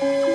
Bye.